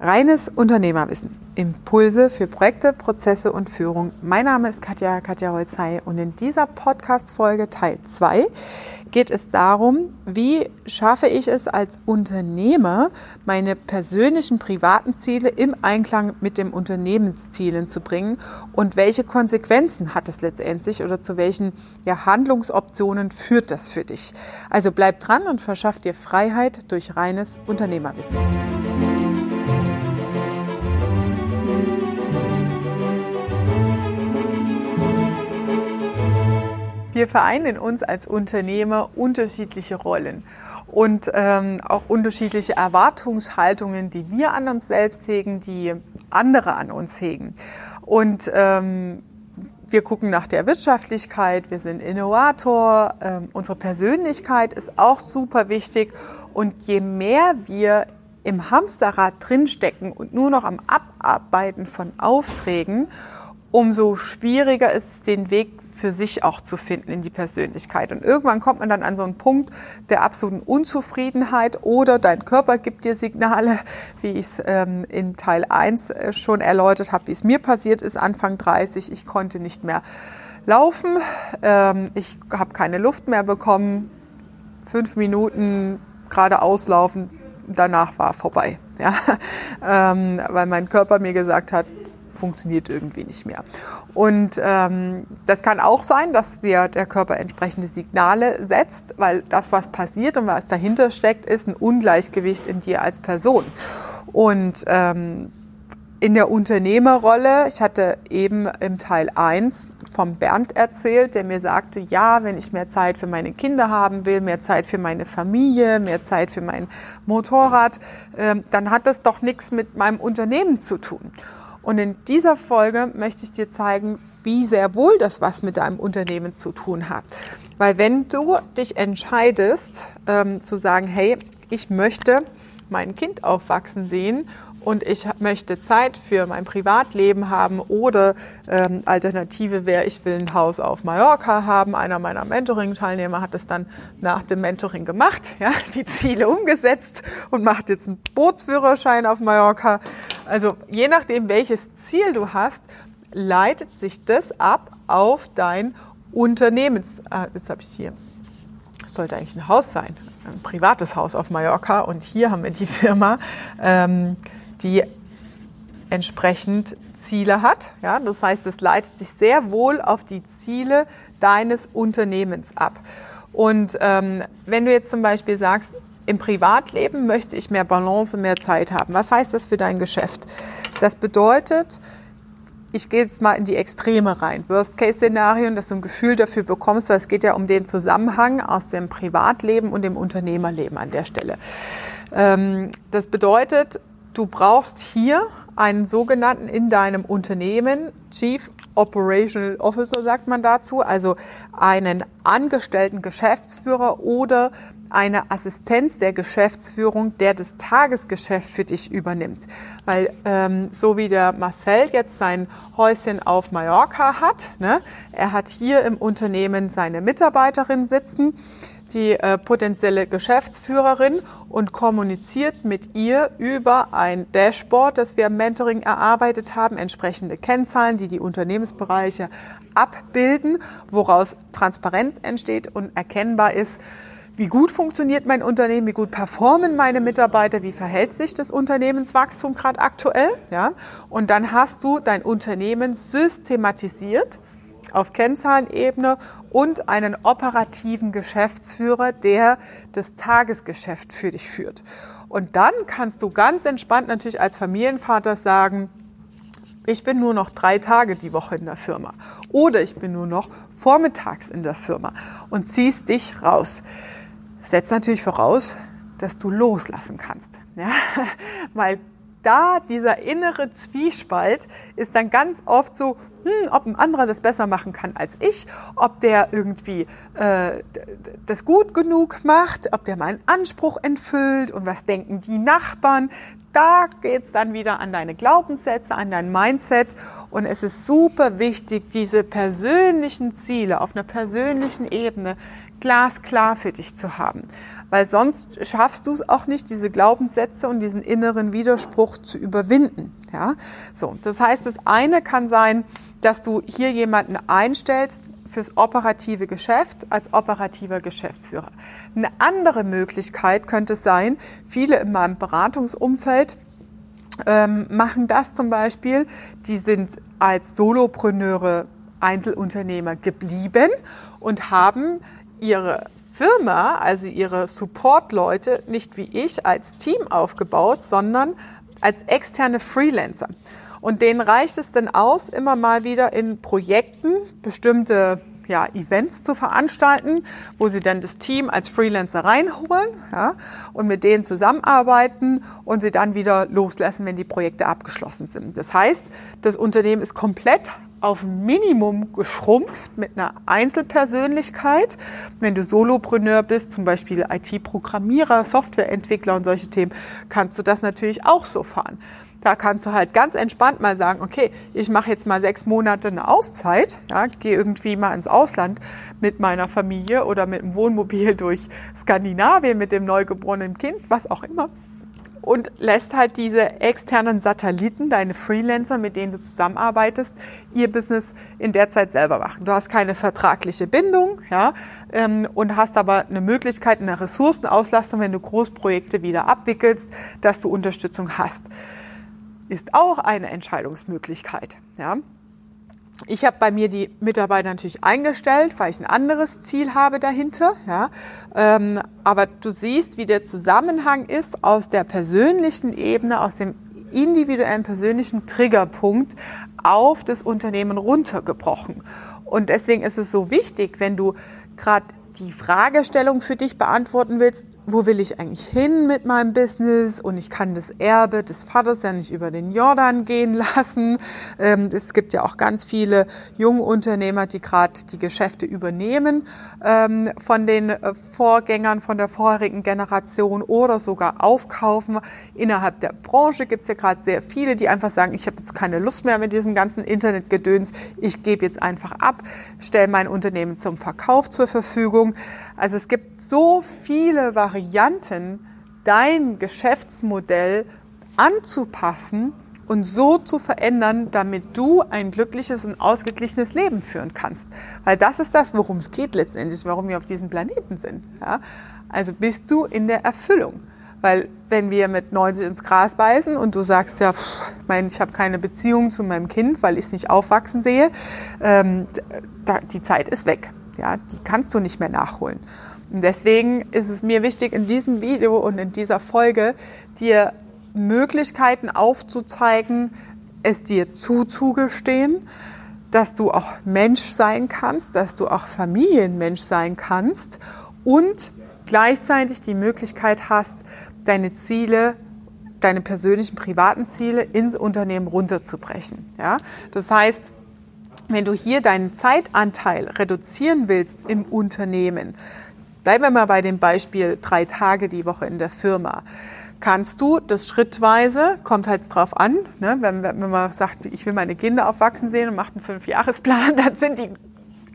Reines Unternehmerwissen. Impulse für Projekte, Prozesse und Führung. Mein Name ist Katja, Katja Holzei und in dieser Podcast-Folge Teil 2 geht es darum, wie schaffe ich es als Unternehmer, meine persönlichen privaten Ziele im Einklang mit dem Unternehmenszielen zu bringen und welche Konsequenzen hat es letztendlich oder zu welchen ja, Handlungsoptionen führt das für dich. Also bleib dran und verschaff dir Freiheit durch reines Unternehmerwissen. Wir vereinen in uns als Unternehmer unterschiedliche Rollen und ähm, auch unterschiedliche Erwartungshaltungen, die wir an uns selbst hegen, die andere an uns hegen. Und ähm, wir gucken nach der Wirtschaftlichkeit, wir sind Innovator, ähm, unsere Persönlichkeit ist auch super wichtig. Und je mehr wir im Hamsterrad drinstecken und nur noch am Abarbeiten von Aufträgen, umso schwieriger ist es, den Weg für sich auch zu finden in die Persönlichkeit. Und irgendwann kommt man dann an so einen Punkt der absoluten Unzufriedenheit oder dein Körper gibt dir Signale, wie ich es ähm, in Teil 1 äh, schon erläutert habe, wie es mir passiert ist, Anfang 30. Ich konnte nicht mehr laufen, ähm, ich habe keine Luft mehr bekommen, fünf Minuten geradeaus laufen, danach war vorbei. Ja? Ähm, weil mein Körper mir gesagt hat, funktioniert irgendwie nicht mehr. Und ähm, das kann auch sein, dass dir der Körper entsprechende Signale setzt, weil das, was passiert und was dahinter steckt, ist ein Ungleichgewicht in dir als Person. Und ähm, in der Unternehmerrolle, ich hatte eben im Teil 1 vom Bernd erzählt, der mir sagte, ja, wenn ich mehr Zeit für meine Kinder haben will, mehr Zeit für meine Familie, mehr Zeit für mein Motorrad, äh, dann hat das doch nichts mit meinem Unternehmen zu tun. Und in dieser Folge möchte ich dir zeigen, wie sehr wohl das was mit deinem Unternehmen zu tun hat. Weil wenn du dich entscheidest ähm, zu sagen, hey, ich möchte mein Kind aufwachsen sehen und ich möchte Zeit für mein Privatleben haben oder ähm, Alternative wäre, ich will ein Haus auf Mallorca haben. Einer meiner Mentoring-Teilnehmer hat es dann nach dem Mentoring gemacht, ja, die Ziele umgesetzt und macht jetzt einen Bootsführerschein auf Mallorca. Also je nachdem, welches Ziel du hast, leitet sich das ab auf dein Unternehmens... Äh, jetzt habe ich hier sollte eigentlich ein Haus sein, ein privates Haus auf Mallorca. Und hier haben wir die Firma, ähm, die entsprechend Ziele hat. Ja, das heißt, es leitet sich sehr wohl auf die Ziele deines Unternehmens ab. Und ähm, wenn du jetzt zum Beispiel sagst, im Privatleben möchte ich mehr Balance, mehr Zeit haben. Was heißt das für dein Geschäft? Das bedeutet, ich gehe jetzt mal in die Extreme rein. Worst-Case-Szenarien, dass du ein Gefühl dafür bekommst, weil es geht ja um den Zusammenhang aus dem Privatleben und dem Unternehmerleben an der Stelle. Ähm, das bedeutet, Du brauchst hier einen sogenannten in deinem Unternehmen Chief Operational Officer, sagt man dazu, also einen angestellten Geschäftsführer oder eine Assistenz der Geschäftsführung, der das Tagesgeschäft für dich übernimmt. Weil ähm, so wie der Marcel jetzt sein Häuschen auf Mallorca hat, ne, er hat hier im Unternehmen seine Mitarbeiterin sitzen, die äh, potenzielle Geschäftsführerin und kommuniziert mit ihr über ein Dashboard, das wir im Mentoring erarbeitet haben, entsprechende Kennzahlen, die die Unternehmensbereiche abbilden, woraus Transparenz entsteht und erkennbar ist, wie gut funktioniert mein Unternehmen, wie gut performen meine Mitarbeiter, wie verhält sich das Unternehmenswachstum gerade aktuell, ja? Und dann hast du dein Unternehmen systematisiert auf Kennzahlenebene und einen operativen Geschäftsführer, der das Tagesgeschäft für dich führt. Und dann kannst du ganz entspannt natürlich als Familienvater sagen, ich bin nur noch drei Tage die Woche in der Firma oder ich bin nur noch vormittags in der Firma und ziehst dich raus. Setzt natürlich voraus, dass du loslassen kannst. Ja? Weil da dieser innere Zwiespalt ist dann ganz oft so, hm, ob ein anderer das besser machen kann als ich, ob der irgendwie äh, das gut genug macht, ob der meinen Anspruch entfüllt und was denken die Nachbarn. Da geht es dann wieder an deine Glaubenssätze, an dein Mindset und es ist super wichtig, diese persönlichen Ziele auf einer persönlichen Ebene glasklar für dich zu haben. Weil sonst schaffst du es auch nicht, diese Glaubenssätze und diesen inneren Widerspruch zu überwinden. Ja? So, das heißt, das eine kann sein, dass du hier jemanden einstellst, fürs operative Geschäft als operativer Geschäftsführer. Eine andere Möglichkeit könnte sein, viele in meinem Beratungsumfeld ähm, machen das zum Beispiel, die sind als Solopreneure Einzelunternehmer geblieben und haben ihre Firma, also ihre Support-Leute, nicht wie ich als Team aufgebaut, sondern als externe Freelancer. Und denen reicht es dann aus, immer mal wieder in Projekten bestimmte ja, Events zu veranstalten, wo sie dann das Team als Freelancer reinholen ja, und mit denen zusammenarbeiten und sie dann wieder loslassen, wenn die Projekte abgeschlossen sind. Das heißt, das Unternehmen ist komplett auf Minimum geschrumpft mit einer Einzelpersönlichkeit. Wenn du Solopreneur bist, zum Beispiel IT-Programmierer, Softwareentwickler und solche Themen, kannst du das natürlich auch so fahren. Da kannst du halt ganz entspannt mal sagen, okay, ich mache jetzt mal sechs Monate eine Auszeit, ja, gehe irgendwie mal ins Ausland mit meiner Familie oder mit dem Wohnmobil durch Skandinavien mit dem neugeborenen Kind, was auch immer und lässt halt diese externen Satelliten, deine Freelancer, mit denen du zusammenarbeitest, ihr Business in der Zeit selber machen. Du hast keine vertragliche Bindung, ja, ähm, und hast aber eine Möglichkeit, eine Ressourcenauslastung, wenn du Großprojekte wieder abwickelst, dass du Unterstützung hast. Ist auch eine Entscheidungsmöglichkeit, ja. Ich habe bei mir die Mitarbeiter natürlich eingestellt, weil ich ein anderes Ziel habe dahinter. Ja. Ähm, aber du siehst, wie der Zusammenhang ist aus der persönlichen Ebene, aus dem individuellen persönlichen Triggerpunkt auf das Unternehmen runtergebrochen. Und deswegen ist es so wichtig, wenn du gerade die Fragestellung für dich beantworten willst, wo will ich eigentlich hin mit meinem Business und ich kann das Erbe des Vaters ja nicht über den Jordan gehen lassen. Ähm, es gibt ja auch ganz viele junge Unternehmer, die gerade die Geschäfte übernehmen ähm, von den äh, Vorgängern von der vorherigen Generation oder sogar aufkaufen. Innerhalb der Branche gibt es ja gerade sehr viele, die einfach sagen, ich habe jetzt keine Lust mehr mit diesem ganzen Internetgedöns, ich gebe jetzt einfach ab, stelle mein Unternehmen zum Verkauf zur Verfügung. Also es gibt so viele Varianten, dein Geschäftsmodell anzupassen und so zu verändern, damit du ein glückliches und ausgeglichenes Leben führen kannst. Weil das ist das, worum es geht letztendlich, warum wir auf diesem Planeten sind. Ja? Also bist du in der Erfüllung. Weil wenn wir mit 90 ins Gras beißen und du sagst ja, pff, mein, ich habe keine Beziehung zu meinem Kind, weil ich es nicht aufwachsen sehe, ähm, da, die Zeit ist weg. Ja, die kannst du nicht mehr nachholen. Und deswegen ist es mir wichtig, in diesem Video und in dieser Folge dir Möglichkeiten aufzuzeigen, es dir zuzugestehen, dass du auch Mensch sein kannst, dass du auch Familienmensch sein kannst und gleichzeitig die Möglichkeit hast, deine Ziele, deine persönlichen privaten Ziele ins Unternehmen runterzubrechen. Ja? Das heißt, wenn du hier deinen Zeitanteil reduzieren willst im Unternehmen, bleiben wir mal bei dem Beispiel drei Tage die Woche in der Firma, kannst du das schrittweise, kommt halt drauf an, ne, wenn, wenn man sagt, ich will meine Kinder aufwachsen sehen und macht einen Fünfjahresplan, dann sind die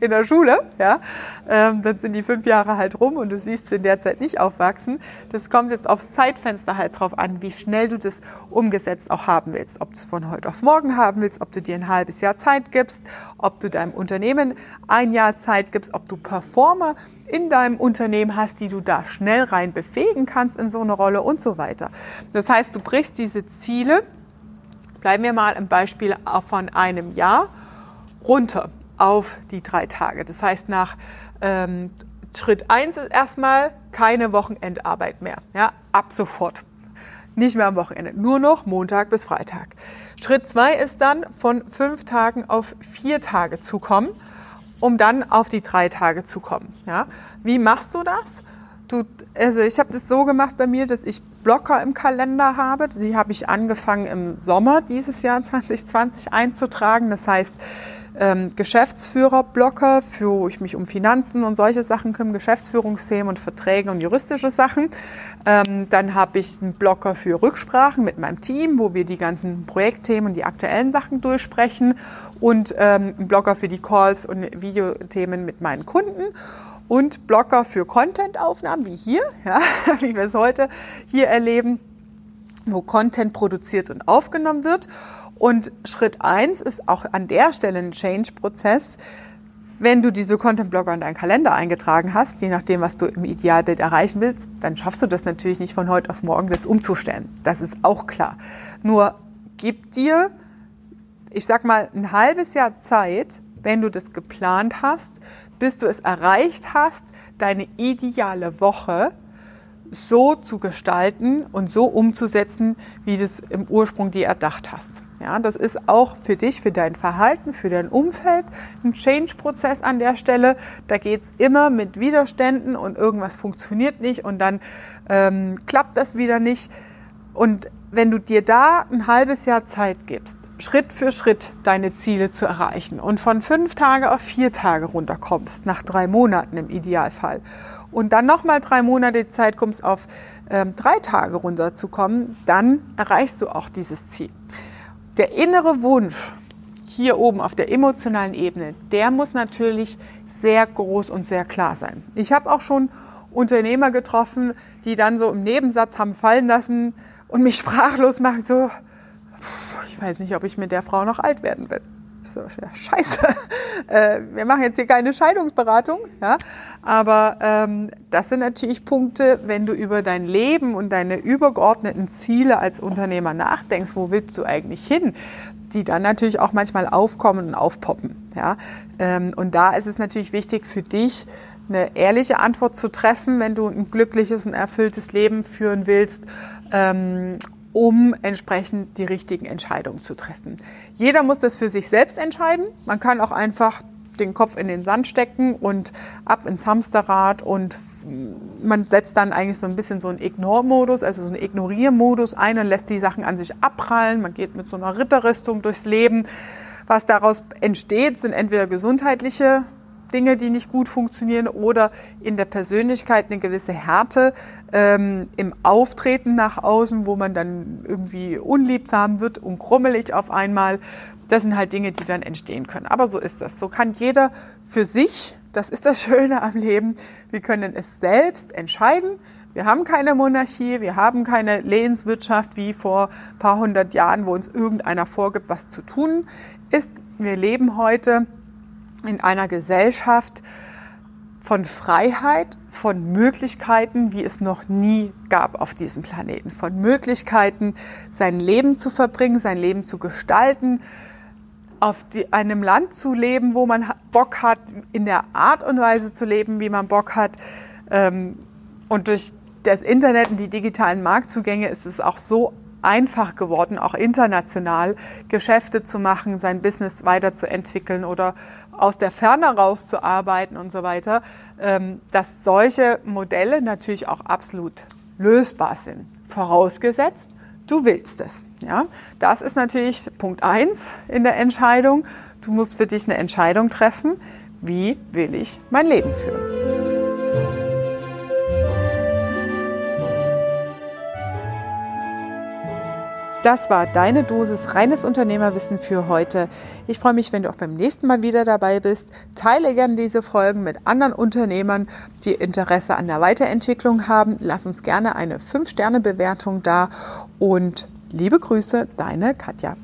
in der Schule, ja, ähm, dann sind die fünf Jahre halt rum und du siehst sie in der Zeit nicht aufwachsen. Das kommt jetzt aufs Zeitfenster halt drauf an, wie schnell du das umgesetzt auch haben willst. Ob du es von heute auf morgen haben willst, ob du dir ein halbes Jahr Zeit gibst, ob du deinem Unternehmen ein Jahr Zeit gibst, ob du Performer in deinem Unternehmen hast, die du da schnell rein befähigen kannst in so eine Rolle und so weiter. Das heißt, du brichst diese Ziele, bleiben wir mal im Beispiel von einem Jahr, runter auf die drei Tage. Das heißt, nach ähm, Schritt 1 ist erstmal keine Wochenendarbeit mehr. Ja, ab sofort. Nicht mehr am Wochenende, nur noch Montag bis Freitag. Schritt 2 ist dann von fünf Tagen auf vier Tage zu kommen, um dann auf die drei Tage zu kommen. Ja? Wie machst du das? Du, also ich habe das so gemacht bei mir, dass ich Blocker im Kalender habe. Die habe ich angefangen im Sommer dieses Jahr 2020 einzutragen. Das heißt, ähm, Geschäftsführerblocker, für, wo ich mich um Finanzen und solche Sachen kümmere, Geschäftsführungsthemen und Verträge und juristische Sachen. Ähm, dann habe ich einen Blocker für Rücksprachen mit meinem Team, wo wir die ganzen Projektthemen und die aktuellen Sachen durchsprechen und ähm, einen Blocker für die Calls und Videothemen mit meinen Kunden. und Blocker für Content-Aufnahmen, wie hier, ja, wie wir es heute hier erleben, wo Content produziert und aufgenommen wird. Und Schritt eins ist auch an der Stelle ein Change-Prozess. Wenn du diese Content-Blogger in deinen Kalender eingetragen hast, je nachdem, was du im Idealbild erreichen willst, dann schaffst du das natürlich nicht von heute auf morgen, das umzustellen. Das ist auch klar. Nur gib dir, ich sag mal, ein halbes Jahr Zeit, wenn du das geplant hast, bis du es erreicht hast, deine ideale Woche so zu gestalten und so umzusetzen, wie du es im Ursprung dir erdacht hast. Ja, das ist auch für dich, für dein Verhalten, für dein Umfeld ein Change-Prozess an der Stelle. Da geht es immer mit Widerständen und irgendwas funktioniert nicht und dann ähm, klappt das wieder nicht. Und wenn du dir da ein halbes Jahr Zeit gibst, Schritt für Schritt deine Ziele zu erreichen und von fünf Tage auf vier Tage runterkommst, nach drei Monaten im Idealfall, und dann nochmal drei Monate Zeit kommst, auf ähm, drei Tage runterzukommen, dann erreichst du auch dieses Ziel. Der innere Wunsch hier oben auf der emotionalen Ebene, der muss natürlich sehr groß und sehr klar sein. Ich habe auch schon Unternehmer getroffen, die dann so im Nebensatz haben fallen lassen, und mich sprachlos machen, so, ich weiß nicht, ob ich mit der Frau noch alt werden will. So, ja, scheiße, äh, wir machen jetzt hier keine Scheidungsberatung, ja, aber ähm, das sind natürlich Punkte, wenn du über dein Leben und deine übergeordneten Ziele als Unternehmer nachdenkst, wo willst du eigentlich hin, die dann natürlich auch manchmal aufkommen und aufpoppen, ja, ähm, und da ist es natürlich wichtig für dich, eine ehrliche Antwort zu treffen, wenn du ein glückliches und erfülltes Leben führen willst. Ähm, um entsprechend die richtigen Entscheidungen zu treffen. Jeder muss das für sich selbst entscheiden. Man kann auch einfach den Kopf in den Sand stecken und ab ins Hamsterrad und man setzt dann eigentlich so ein bisschen so einen Ignore-Modus, also so einen Ignoriermodus ein und lässt die Sachen an sich abprallen. Man geht mit so einer Ritterrüstung durchs Leben. Was daraus entsteht, sind entweder gesundheitliche Dinge, die nicht gut funktionieren oder in der Persönlichkeit eine gewisse Härte ähm, im Auftreten nach außen, wo man dann irgendwie unliebsam wird und krummelig auf einmal. Das sind halt Dinge, die dann entstehen können. Aber so ist das. So kann jeder für sich, das ist das Schöne am Leben, wir können es selbst entscheiden. Wir haben keine Monarchie, wir haben keine Lehenswirtschaft wie vor ein paar hundert Jahren, wo uns irgendeiner vorgibt, was zu tun ist. Wir leben heute in einer Gesellschaft von Freiheit, von Möglichkeiten, wie es noch nie gab auf diesem Planeten, von Möglichkeiten, sein Leben zu verbringen, sein Leben zu gestalten, auf die, einem Land zu leben, wo man Bock hat, in der Art und Weise zu leben, wie man Bock hat. Ähm, und durch das Internet und die digitalen Marktzugänge ist es auch so einfach geworden, auch international Geschäfte zu machen, sein Business weiterzuentwickeln oder aus der Ferne rauszuarbeiten und so weiter, ähm, dass solche Modelle natürlich auch absolut lösbar sind. Vorausgesetzt, du willst es. Ja? Das ist natürlich Punkt eins in der Entscheidung. Du musst für dich eine Entscheidung treffen, wie will ich mein Leben führen. Das war deine Dosis reines Unternehmerwissen für heute. Ich freue mich, wenn du auch beim nächsten Mal wieder dabei bist. Teile gerne diese Folgen mit anderen Unternehmern, die Interesse an der Weiterentwicklung haben. Lass uns gerne eine 5-Sterne-Bewertung da und liebe Grüße, deine Katja.